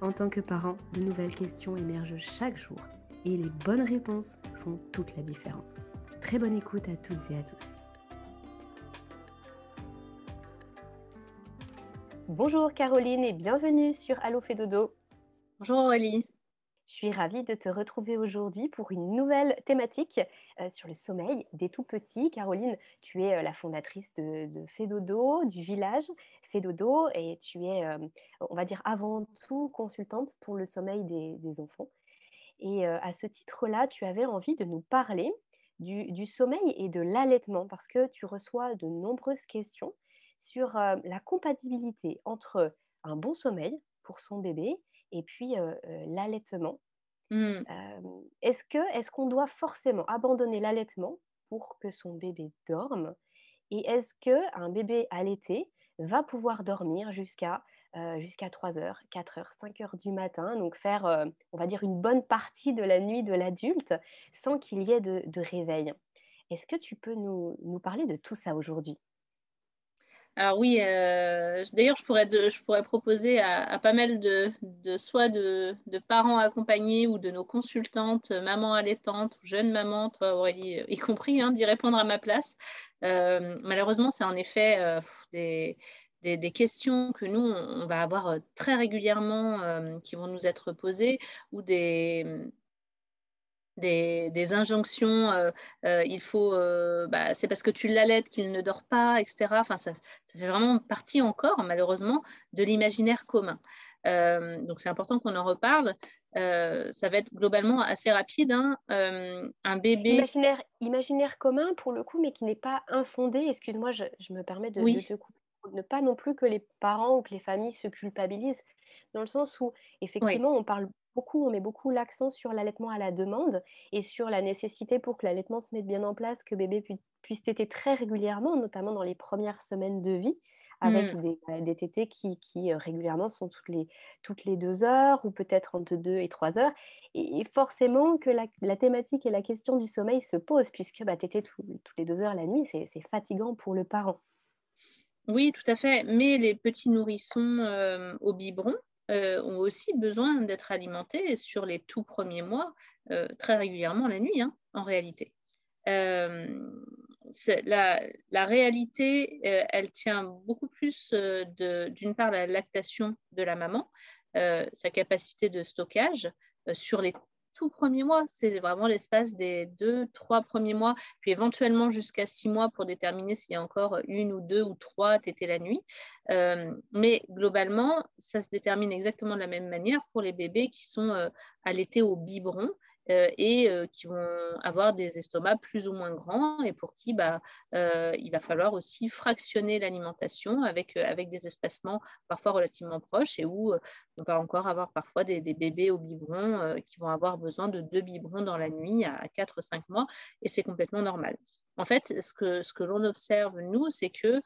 en tant que parent, de nouvelles questions émergent chaque jour et les bonnes réponses font toute la différence. Très bonne écoute à toutes et à tous. Bonjour Caroline et bienvenue sur Allo Dodo. Bonjour Aurélie. Je suis ravie de te retrouver aujourd'hui pour une nouvelle thématique euh, sur le sommeil des tout petits. Caroline, tu es euh, la fondatrice de, de du village Fédodo, et tu es, euh, on va dire, avant tout consultante pour le sommeil des, enfants. Et à ce titre-là, tu avais envie de nous parler du, sommeil et de l'allaitement, parce que tu reçois de nombreuses questions sur la compatibilité entre un bon sommeil pour son bébé et puis l'allaitement. Mmh. est-ce que est-ce qu'on doit forcément abandonner l'allaitement pour que son bébé dorme? Et est-ce que un bébé allaité va pouvoir dormir jusqu'à jusqu'à 3 heures, 4 heures, 5 heures du matin, donc faire, on va dire, une bonne partie de la nuit de l'adulte sans qu'il y ait de, réveil. Est-ce que tu peux nous, nous parler de tout ça aujourd'hui? Alors oui, d'ailleurs, je pourrais, je pourrais proposer à, pas mal de, de de, de, parents accompagnés ou de nos consultantes, mamans allaitantes, jeunes mamans, toi Aurélie y compris, hein, d'y répondre à ma place. malheureusement, c'est en effet des, des, questions que nous, on va avoir euh, très régulièrement euh, qui vont nous être posées ou des, des, injonctions, euh, il faut, bah, c'est parce que tu l'allaites qu'il ne dort pas, etc. Enfin, ça, ça, fait vraiment partie encore, malheureusement, de l'imaginaire commun. donc, c'est important qu'on en reparle. ça va être globalement assez rapide. Hein. un bébé. Imaginaire, imaginaire commun, pour le coup, mais qui n'est pas infondé. Excuse-moi, je, me permets de, de te couper ne pas non plus que les parents ou que les familles se culpabilisent, dans le sens où effectivement on parle beaucoup, on met beaucoup l'accent sur l'allaitement à la demande et sur la nécessité pour que l'allaitement se mette bien en place, que bébé puisse téter très régulièrement, notamment dans les premières semaines de vie, avec mmh. des, bah, des, tétés qui, qui euh, régulièrement sont toutes les, toutes les deux heures ou peut-être entre deux et trois heures. Et, forcément que la, la, thématique et la question du sommeil se posent, puisque bah, téter toutes les deux heures la nuit, c'est fatigant pour le parent. Oui, tout à fait. Mais les petits nourrissons euh, au biberon euh, ont aussi besoin d'être alimentés sur les tout premiers mois, euh, très régulièrement la nuit, hein, en réalité. La, la, réalité, elle tient beaucoup plus d'une part la lactation de la maman, sa capacité de stockage sur les tout premiers mois. C'est vraiment l'espace des deux, trois premiers mois, puis éventuellement jusqu'à six mois pour déterminer s'il y a encore une ou deux ou trois tétés la nuit. Euh, mais globalement, ça se détermine exactement de la même manière pour les bébés qui sont euh, allaités au biberon. Euh, et euh, qui vont avoir des estomacs plus ou moins grands et pour qui bah, euh, il va falloir aussi fractionner l'alimentation avec, avec des espacements parfois relativement proches et où on va encore avoir parfois des, bébés au biberon qui vont avoir besoin de deux biberons dans la nuit à 4-5 mois et c'est complètement normal. En fait, ce que, ce que l'on observe, nous, c'est que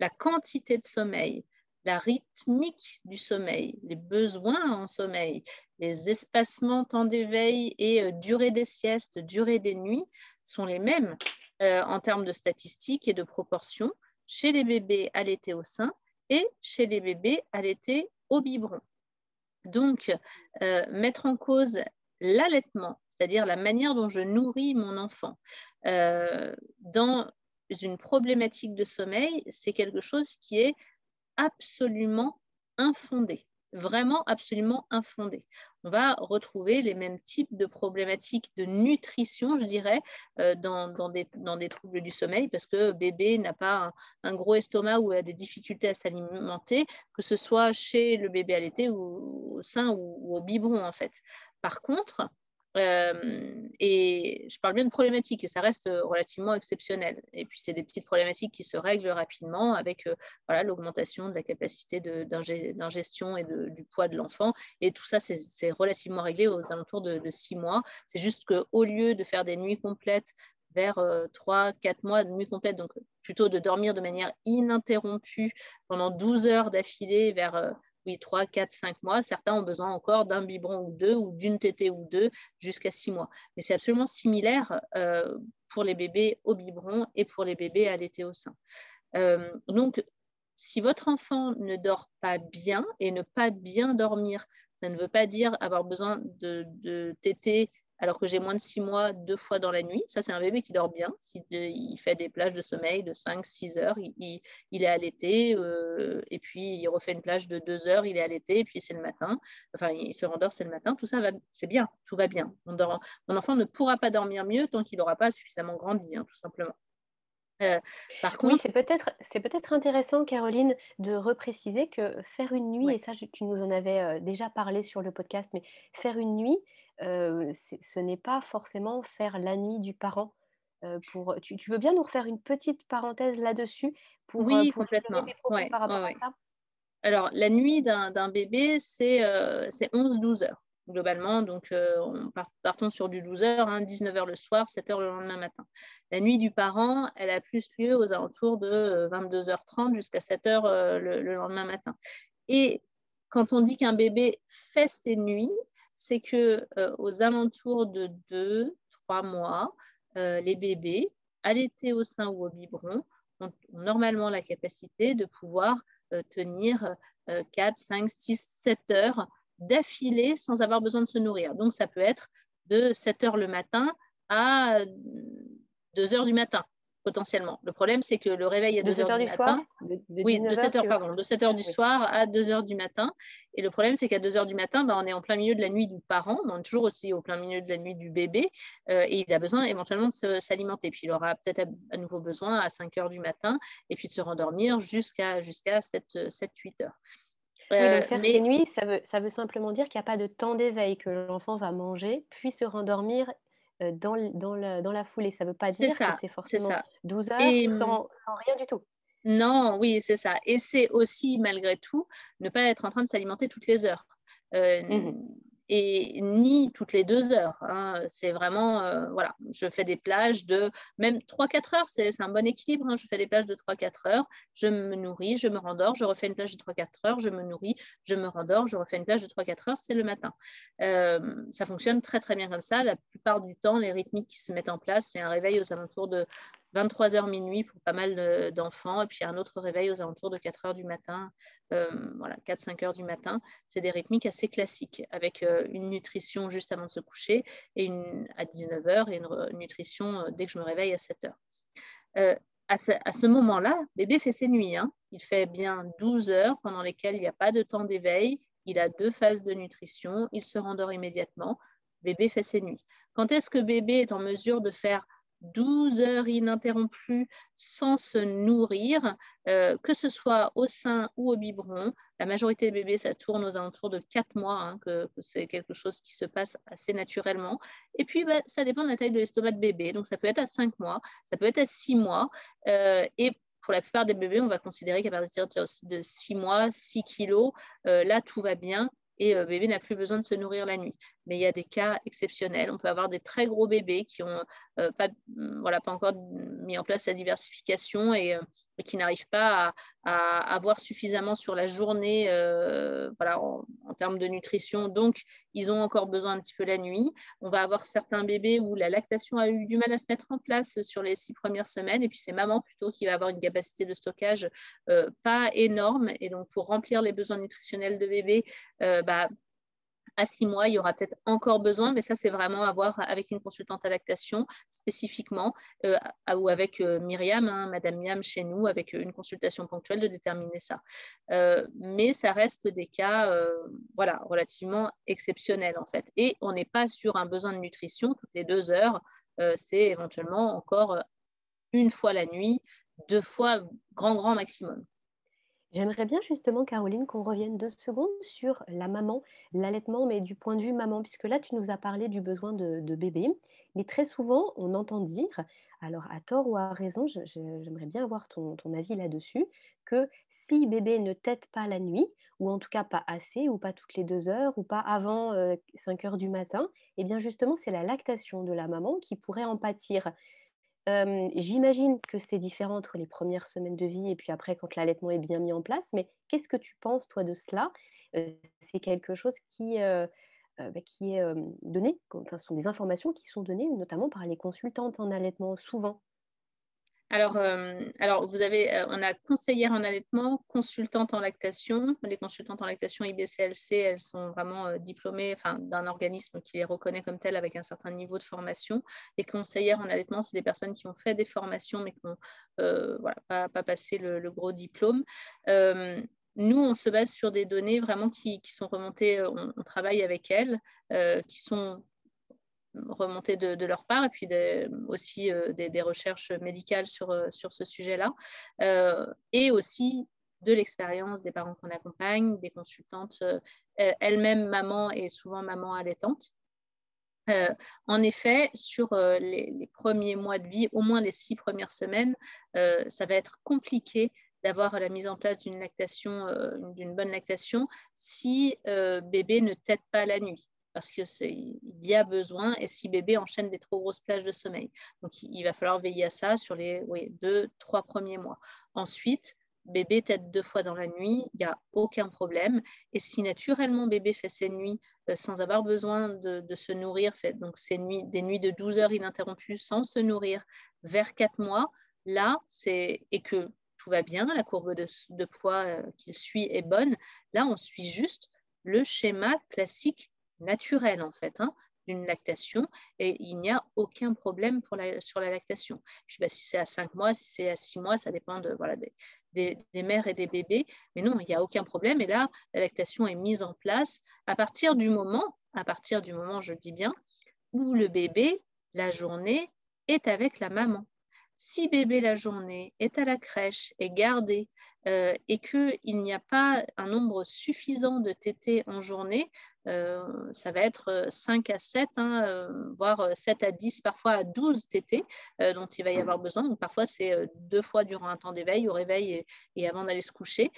la quantité de sommeil, la rythmique du sommeil, les besoins en sommeil, les espacements temps d'éveil et euh, durée des siestes, durée des nuits sont les mêmes euh, en termes de statistiques et de proportions chez les bébés allaités au sein et chez les bébés allaités au biberon. Donc, euh, mettre en cause l'allaitement, c'est-à-dire la manière dont je nourris mon enfant, dans une problématique de sommeil, c'est quelque chose qui est absolument infondé. vraiment absolument infondée. On va retrouver les mêmes types de problématiques de nutrition, je dirais, euh, dans, des, dans, des, troubles du sommeil, parce que bébé n'a pas un, gros estomac ou a des difficultés à s'alimenter, que ce soit chez le bébé allaité ou au sein ou, au biberon, en fait. Par contre, euh, et je parle bien de problématiques et ça reste euh, relativement exceptionnel. Et puis, c'est des petites problématiques qui se règlent rapidement avec euh, voilà, l'augmentation de la capacité d'ingestion et du poids de l'enfant. Et tout ça, c'est relativement réglé aux alentours de, six mois. C'est juste qu'au lieu de faire des nuits complètes vers trois, quatre mois de nuit complète, donc plutôt de dormir de manière ininterrompue pendant 12 heures d'affilée vers oui, 3, 4, 5 mois. Certains ont besoin encore d'un biberon ou deux, ou d'une tétée ou deux, jusqu'à 6 mois. Mais c'est absolument similaire euh, pour les bébés au biberon et pour les bébés à l'été au sein. Euh, donc, si votre enfant ne dort pas bien, et ne pas bien dormir, ça ne veut pas dire avoir besoin de, de tétée alors que j'ai moins de 6 mois deux fois dans la nuit. Ça, c'est un bébé qui dort bien. Il fait des plages de sommeil de 5-6 heures, il, est allaité, euh, et puis il refait une plage de 2 heures, il est allaité, et puis c'est le matin. Enfin, il se rendort, c'est le matin. Tout ça, c'est bien, tout va bien. mon enfant ne pourra pas dormir mieux tant qu'il n'aura pas suffisamment grandi, hein, tout simplement. Euh, par contre, c'est peut-être c'est peut-être intéressant, Caroline, de repréciser que faire une nuit, et ça, tu nous en avais euh, déjà parlé sur le podcast, mais faire une nuit, ce n'est pas forcément faire la nuit du parent. pour, tu, veux bien nous refaire une petite parenthèse là-dessus pour, oui, complètement. par rapport à ça? Alors, la nuit d'un bébé, c'est 11-12 heures globalement. Donc, on partons sur du 12 heures, hein, 19 heures le soir, 7 heures le lendemain matin. La nuit du parent, elle a plus lieu aux alentours de 22h30 jusqu'à 7 heures le, le, lendemain matin. Et quand on dit qu'un bébé fait ses nuits, c'est que euh, aux alentours de 2-3 mois, euh, les bébés, allaités au sein ou au biberon, ont, normalement la capacité de pouvoir euh, tenir 4, 5, 6, 7 heures d'affilée sans avoir besoin de se nourrir. Donc, ça peut être de 7 heures le matin à 2 heures du matin potentiellement. Le problème, c'est que le réveil est à 2 heures du, matin. oui, de 7 heures, pardon, de 7 heures du soir à 2 heures du matin. Et le problème, c'est qu'à 2 heures du matin, bah, on est en plein milieu de la nuit du parent, on est toujours aussi au plein milieu de la nuit du bébé, euh, et il a besoin éventuellement de s'alimenter. Puis il aura peut-être à, nouveau besoin à 5 heures du matin, et puis de se rendormir jusqu'à jusqu'à 7-8 heures. Oui, donc euh, faire mais... ces nuits, ça veut, ça veut simplement dire qu'il n'y a pas de temps d'éveil, que l'enfant va manger, puis se rendormir euh, dans, dans, la, dans la foulée. Ça ne veut pas dire que c'est forcément ça. 12 heures mmh, sans, sans, rien du tout. Non, oui, c'est ça. Et c'est aussi, malgré tout, ne pas être en train de s'alimenter toutes les heures. Euh, mmh et ni toutes les deux heures. Hein. C'est vraiment, euh, voilà, je fais des plages de même 3-4 heures, c'est un bon équilibre. Hein. Je fais des plages de 3-4 heures, je me nourris, je me rendors, je refais une plage de 3-4 heures, je me nourris, je me rendors, je refais une plage de 3-4 heures, c'est le matin. Euh, ça fonctionne très très bien comme ça. La plupart du temps, les rythmiques qui se mettent en place, c'est un réveil aux alentours de 23h minuit pour pas mal d'enfants, et puis un autre réveil aux alentours de 4 h du matin, euh, voilà, 4-5 h du matin. C'est des rythmiques assez classiques, avec euh, une nutrition juste avant de se coucher et à 19h et une, nutrition euh, dès que je me réveille à 7 h. À ce, à ce moment-là, bébé fait ses nuits. Hein. Il fait bien 12 heures pendant lesquelles il n'y a pas de temps d'éveil. Il a deux phases de nutrition. Il se rendort immédiatement. Bébé fait ses nuits. Quand est-ce que bébé est en mesure de faire 12 heures ininterrompues sans se nourrir, euh, que ce soit au sein ou au biberon. La majorité des bébés, ça tourne aux alentours de 4 mois, hein, que, c'est quelque chose qui se passe assez naturellement. Et puis, bah, ça dépend de la taille de l'estomac de bébé. Donc, ça peut être à 5 mois, ça peut être à 6 mois. Euh, et pour la plupart des bébés, on va considérer qu'à partir de 6 mois, 6 kilos, euh, là, tout va bien et le bébé n'a plus besoin de se nourrir la nuit mais il y a des cas exceptionnels. On peut avoir des très gros bébés qui n'ont euh, pas, voilà, pas encore mis en place la diversification et, euh, qui n'arrivent pas à, avoir suffisamment sur la journée euh, voilà, en, termes de nutrition. Donc, ils ont encore besoin un petit peu la nuit. On va avoir certains bébés où la lactation a eu du mal à se mettre en place sur les six premières semaines. Et puis, c'est maman plutôt qui va avoir une capacité de stockage pas énorme. Et donc, pour remplir les besoins nutritionnels de bébé, bah, à six mois, il y aura peut-être encore besoin, mais ça, c'est vraiment à voir avec une consultante à lactation spécifiquement, euh, ou avec euh, Myriam, hein, Madame Miam chez nous, avec une consultation ponctuelle de déterminer ça. Euh, mais ça reste des cas voilà, relativement exceptionnels, en fait. Et on n'est pas sur un besoin de nutrition toutes les deux heures, c'est éventuellement encore une fois la nuit, deux fois grand, grand maximum. J'aimerais bien justement, Caroline, qu'on revienne deux secondes sur la maman, l'allaitement, mais du point de vue maman, puisque là, tu nous as parlé du besoin de, bébé. Mais très souvent, on entend dire, alors à tort ou à raison, j'aimerais bien avoir ton, avis là-dessus, que si bébé ne tète pas la nuit, ou en tout cas pas assez, ou pas toutes les deux heures, ou pas avant 5 heures du matin, eh bien justement, c'est la lactation de la maman qui pourrait en pâtir. J'imagine que c'est différent entre les premières semaines de vie et puis après quand l'allaitement est bien mis en place, mais qu'est-ce que tu penses toi de cela? c'est quelque chose qui, bah, est, donné, enfin ce sont des informations qui sont données notamment par les consultantes en allaitement souvent? Alors, euh, alors vous avez, euh, on a conseillère en allaitement, consultante en lactation. Les consultantes en lactation IBCLC, elles sont vraiment euh, diplômées d'un organisme qui les reconnaît comme telles avec un certain niveau de formation. Les conseillères en allaitement, c'est des personnes qui ont fait des formations mais qui n'ont pas, pas, passé le, gros diplôme. nous, on se base sur des données vraiment qui, sont remontées, on, on, travaille avec elles, qui sont remonter de, leur part et puis aussi euh, des, recherches médicales sur, euh, sur ce sujet-là euh, et aussi de l'expérience des parents qu'on accompagne, des consultantes elles-mêmes maman et souvent maman allaitante. en effet, sur les, premiers mois de vie, au moins les six premières semaines, ça va être compliqué d'avoir la mise en place d'une lactation, d'une bonne lactation, si bébé ne tète pas la nuit parce qu'il y a besoin et si bébé enchaîne des trop grosses plages de sommeil. Donc, il va falloir veiller à ça sur les deux, trois premiers mois. Ensuite, bébé tête deux fois dans la nuit, il n'y a aucun problème. Et si naturellement bébé fait ses nuits euh, sans avoir besoin de, se nourrir, fait donc ses nuits, des nuits de 12 heures ininterrompues sans se nourrir vers quatre mois, là, c'est et que tout va bien, la courbe de, poids euh, qu'il suit est bonne, là, on suit juste le schéma classique naturel en fait hein, d'une lactation et il n'y a aucun problème pour la, sur la lactation. Si c'est à 5 mois, si c'est à 6 mois, ça dépend de, voilà, des, mères et des bébés, mais non, il n'y a aucun problème et là, la lactation est mise en place à partir du moment, à partir du moment, je dis bien, où le bébé, la journée, est avec la maman. Si bébé la journée est à la crèche, est gardé euh, et qu'il n'y a pas un nombre suffisant de tétés en journée, ça va être 5 à 7, hein, voire 7 à 10, parfois à 12 TT dont il va y avoir besoin. Donc, parfois, c'est deux fois durant un temps d'éveil, au réveil et, avant d'aller se coucher.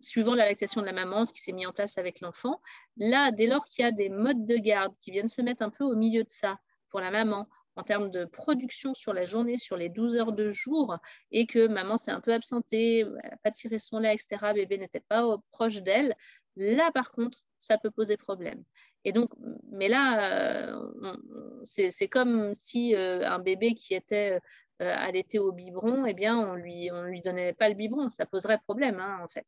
suivant la lactation de la maman, ce qui s'est mis en place avec l'enfant. Là, dès lors qu'il y a des modes de garde qui viennent se mettre un peu au milieu de ça pour la maman, en termes de production sur la journée, sur les 12 heures de jour, et que maman s'est un peu absentée, elle n'a pas tiré son lait, etc., bébé n'était pas proche d'elle, là par contre, ça peut poser problème. Et donc, mais là, euh, c'est comme si euh, un bébé qui était euh, allaité au biberon, eh bien, on lui, on lui donnait pas le biberon, ça poserait problème, hein, en fait.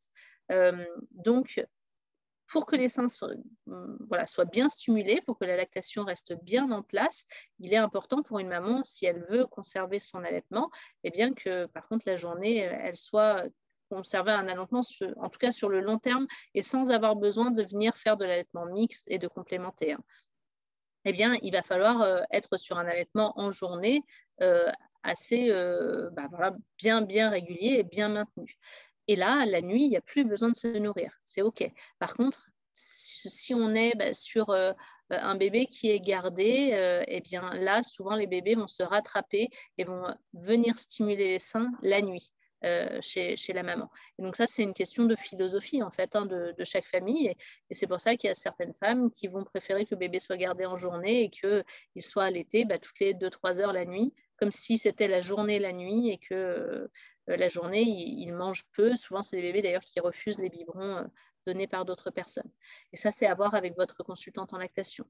donc, pour que les seins voilà, soient bien stimulés, pour que la lactation reste bien en place, il est important pour une maman, si elle veut conserver son allaitement, eh bien que par contre la journée, elle soit conserver un allaitement, en tout cas sur le long terme, et sans avoir besoin de venir faire de l'allaitement mixte et de complémentaire. Eh bien, il va falloir euh, être sur un allaitement en journée euh, assez euh, bah, bien, bien régulier et bien maintenu. Et là, la nuit, il n'y a plus besoin de se nourrir. C'est OK. Par contre, si on est bah, sur un bébé qui est gardé, eh bien là, souvent les bébés vont se rattraper et vont venir stimuler les seins la nuit. Euh, chez, la maman. Et donc ça, c'est une question de philosophie en fait hein, de, chaque famille. Et, c'est pour ça qu'il y a certaines femmes qui vont préférer que le bébé soit gardé en journée et qu'il soit allaité bah, toutes les 2-3 heures la nuit, comme si c'était la journée la nuit et que euh, la journée, il, mange peu. Souvent, c'est des bébés d'ailleurs qui refusent les biberons euh, donnés par d'autres personnes. Et ça, c'est à voir avec votre consultante en lactation.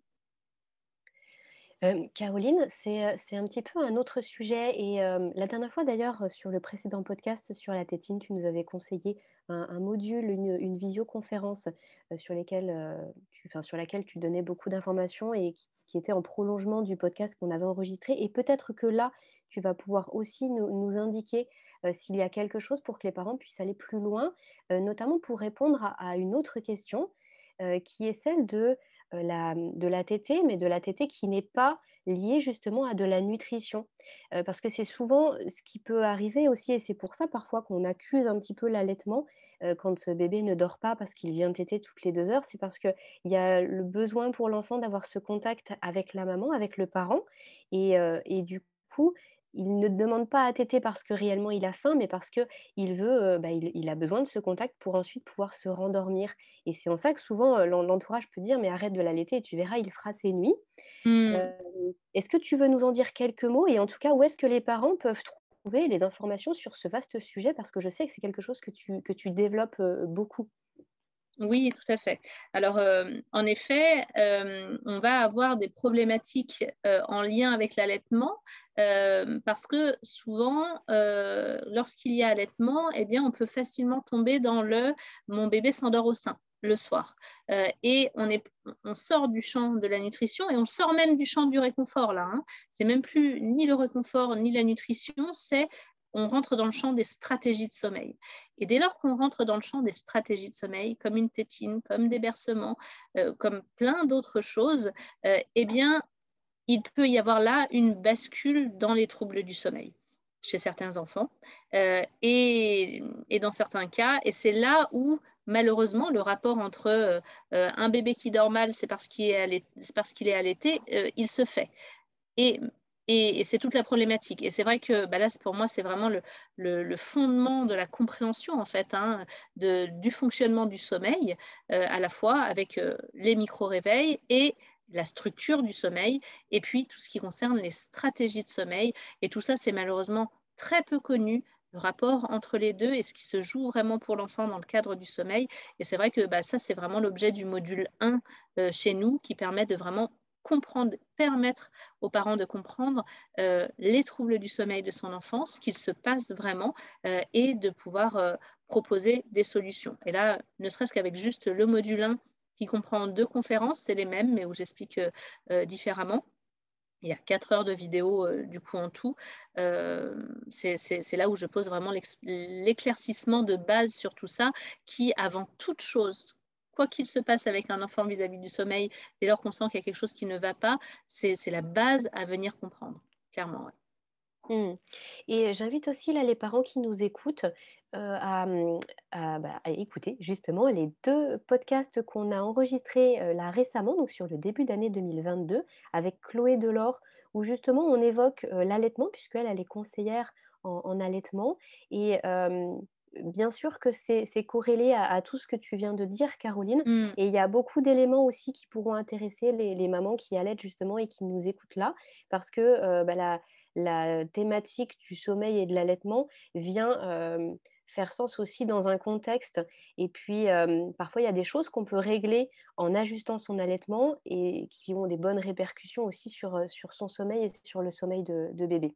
Caroline, c'est, un petit peu un autre sujet et la dernière fois d'ailleurs, sur le précédent podcast sur la tétine, tu nous avais conseillé un module, une visioconférence, sur sur laquelle tu donnais beaucoup d'informations et qui était en prolongement du podcast qu'on avait enregistré et peut-être que là, tu vas pouvoir aussi nous indiquer, s'il y a quelque chose pour que les parents puissent aller plus loin, notamment pour répondre à une autre question, qui est celle de de la tétée, mais de la tétée qui n'est pas liée justement à de la nutrition. parce que c'est souvent ce qui peut arriver aussi, et c'est pour ça parfois qu'on accuse un petit peu l'allaitement quand ce bébé ne dort pas parce qu'il vient téter toutes les deux heures, c'est parce qu'il y a le besoin pour l'enfant d'avoir ce contact avec la maman, avec le parent, et, et du coup, il ne demande pas à téter parce que réellement il a faim, mais parce qu'il veut, bah, il, a besoin de ce contact pour ensuite pouvoir se rendormir. Et c'est en ça que souvent l'entourage peut dire mais arrête de l'allaiter et tu verras, il fera ses nuits. Mmh. est-ce que tu veux nous en dire quelques mots et en tout cas où est-ce que les parents peuvent trouver les informations sur ce vaste sujet? Parce que je sais que c'est quelque chose que tu, que tu développes beaucoup. Oui, tout à fait. Alors, euh, en effet, euh, on va avoir des problématiques euh, en lien avec l'allaitement parce que souvent, lorsqu'il y a allaitement, eh on peut facilement tomber dans le mon bébé s'endort au sein le soir. et on sort du champ de la nutrition et on sort même du champ du réconfort là. Hein. C'est même plus ni le réconfort ni la nutrition, c'est on rentre dans le champ des stratégies de sommeil. Et dès lors qu'on rentre dans le champ des stratégies de sommeil, comme une tétine, comme des bercements, euh, comme plein d'autres choses, euh, eh bien, il peut y avoir là une bascule dans les troubles du sommeil chez certains enfants euh, et, dans certains cas. Et c'est là où malheureusement, le rapport entre un bébé qui dort mal, c'est parce qu'il est, qu'il est allaité, il se fait. Et et, c'est toute la problématique. Et c'est vrai que bah là, pour moi, c'est vraiment le, fondement de la compréhension, en fait, hein, du fonctionnement du sommeil, euh, à la fois avec euh, les micro-réveils et la structure du sommeil, et puis tout ce qui concerne les stratégies de sommeil. Et tout ça, c'est malheureusement très peu connu, le rapport entre les deux et ce qui se joue vraiment pour l'enfant dans le cadre du sommeil. Et c'est vrai que bah, ça, c'est vraiment l'objet du module 1 euh, chez nous, qui permet de vraiment permettre aux parents de comprendre euh, les troubles du sommeil de son enfant, ce qu'il se passe vraiment, euh, et de pouvoir euh, proposer des solutions. Et là, ne serait-ce qu'avec juste le module 1 qui comprend deux conférences, c'est les mêmes, mais où j'explique différemment. Il y a quatre heures de vidéo du coup en tout. c'est là où je pose vraiment l'éclaircissement de base sur tout ça, qui avant toute chose, quoi qu'il se passe avec un enfant vis-à-vis du sommeil, dès lors qu'on sent qu'il y a quelque chose qui ne va pas, c'est la base à venir comprendre, clairement. Mmh. Et j'invite aussi là, les parents qui nous écoutent euh, mmh, bah, à, écouter justement les deux podcasts qu'on a enregistrés euh, là récemment, donc sur le début d'année 2022, avec Chloé Delors, où justement on évoque euh, l'allaitement, puisqu'elle elle est conseillère en, en allaitement. Et bien sûr que c'est corrélé à, tout ce que tu viens de dire, Caroline. Mmh. Et il y a beaucoup d'éléments aussi qui pourront intéresser les, mamans qui allaitent justement et qui nous écoutent là, parce que euh, bah, la, thématique du sommeil et de l'allaitement vient euh, faire sens aussi dans un contexte. Et puis, euh, parfois, il y a des choses qu'on peut régler en ajustant son allaitement et qui ont des bonnes répercussions aussi sur, sur son sommeil et sur le sommeil de bébé.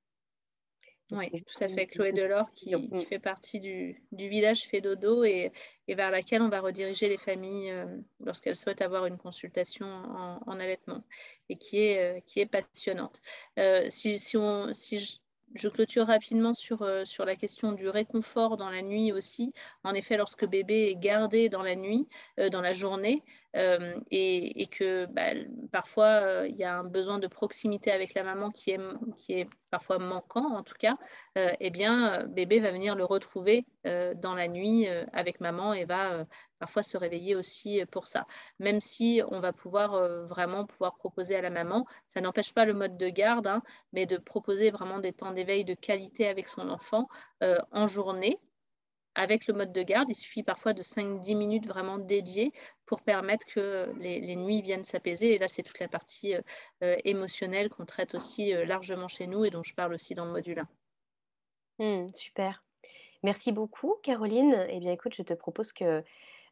Oui, tout à fait. Chloé Delors qui, qui fait partie du, du village Fait Dodo et, et, vers laquelle on va rediriger les familles euh, lorsqu'elles souhaitent avoir une consultation en, en allaitement et qui est, euh, qui est passionnante. Euh, si, si, on, si je, je, clôture rapidement sur, sur la question du réconfort dans la nuit aussi. En effet, lorsque bébé est gardé dans la nuit, dans la journée, euh, et, que bah, parfois euh, il y a un besoin de proximité avec la maman qui est, parfois manquant en tout cas, euh, eh bien bébé va venir le retrouver dans la nuit avec maman et va parfois se réveiller aussi pour ça. Même si on va pouvoir vraiment pouvoir proposer à la maman, ça n'empêche pas le mode de garde, hein, mais de proposer vraiment des temps d'éveil de qualité avec son enfant en journée avec le mode de garde, il suffit parfois de 5-10 minutes vraiment dédiées pour permettre que les, nuits viennent s'apaiser. Et là, c'est toute la partie euh, euh, émotionnelle qu'on traite aussi euh, largement chez nous et dont je parle aussi dans le module 1. Mmh, super. Merci beaucoup, Caroline. Eh bien, écoute, je te propose que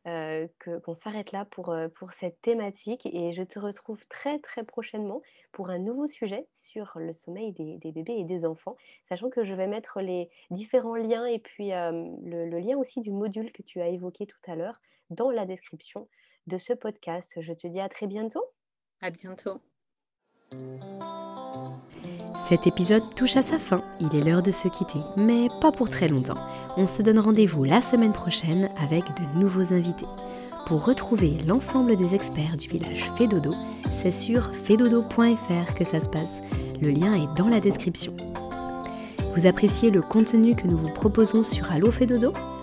euh, qu'on s'arrête là pour, euh, pour cette thématique et je te retrouve très très prochainement pour un nouveau sujet sur le sommeil des, des bébés et des enfants, sachant que je vais mettre les différents liens et puis le, le lien aussi du module que tu as évoqué tout à l'heure dans la description de ce podcast. Je te dis à très bientôt. À bientôt. Cet épisode touche à sa fin, il est l'heure de se quitter, mais pas pour très longtemps. On se donne rendez-vous la semaine prochaine avec de nouveaux invités. Pour retrouver l'ensemble des experts du village Fédodo, c'est sur fedodo.fr que ça se passe. Le lien est dans la description. Vous appréciez le contenu que nous vous proposons sur Allo Fédodo?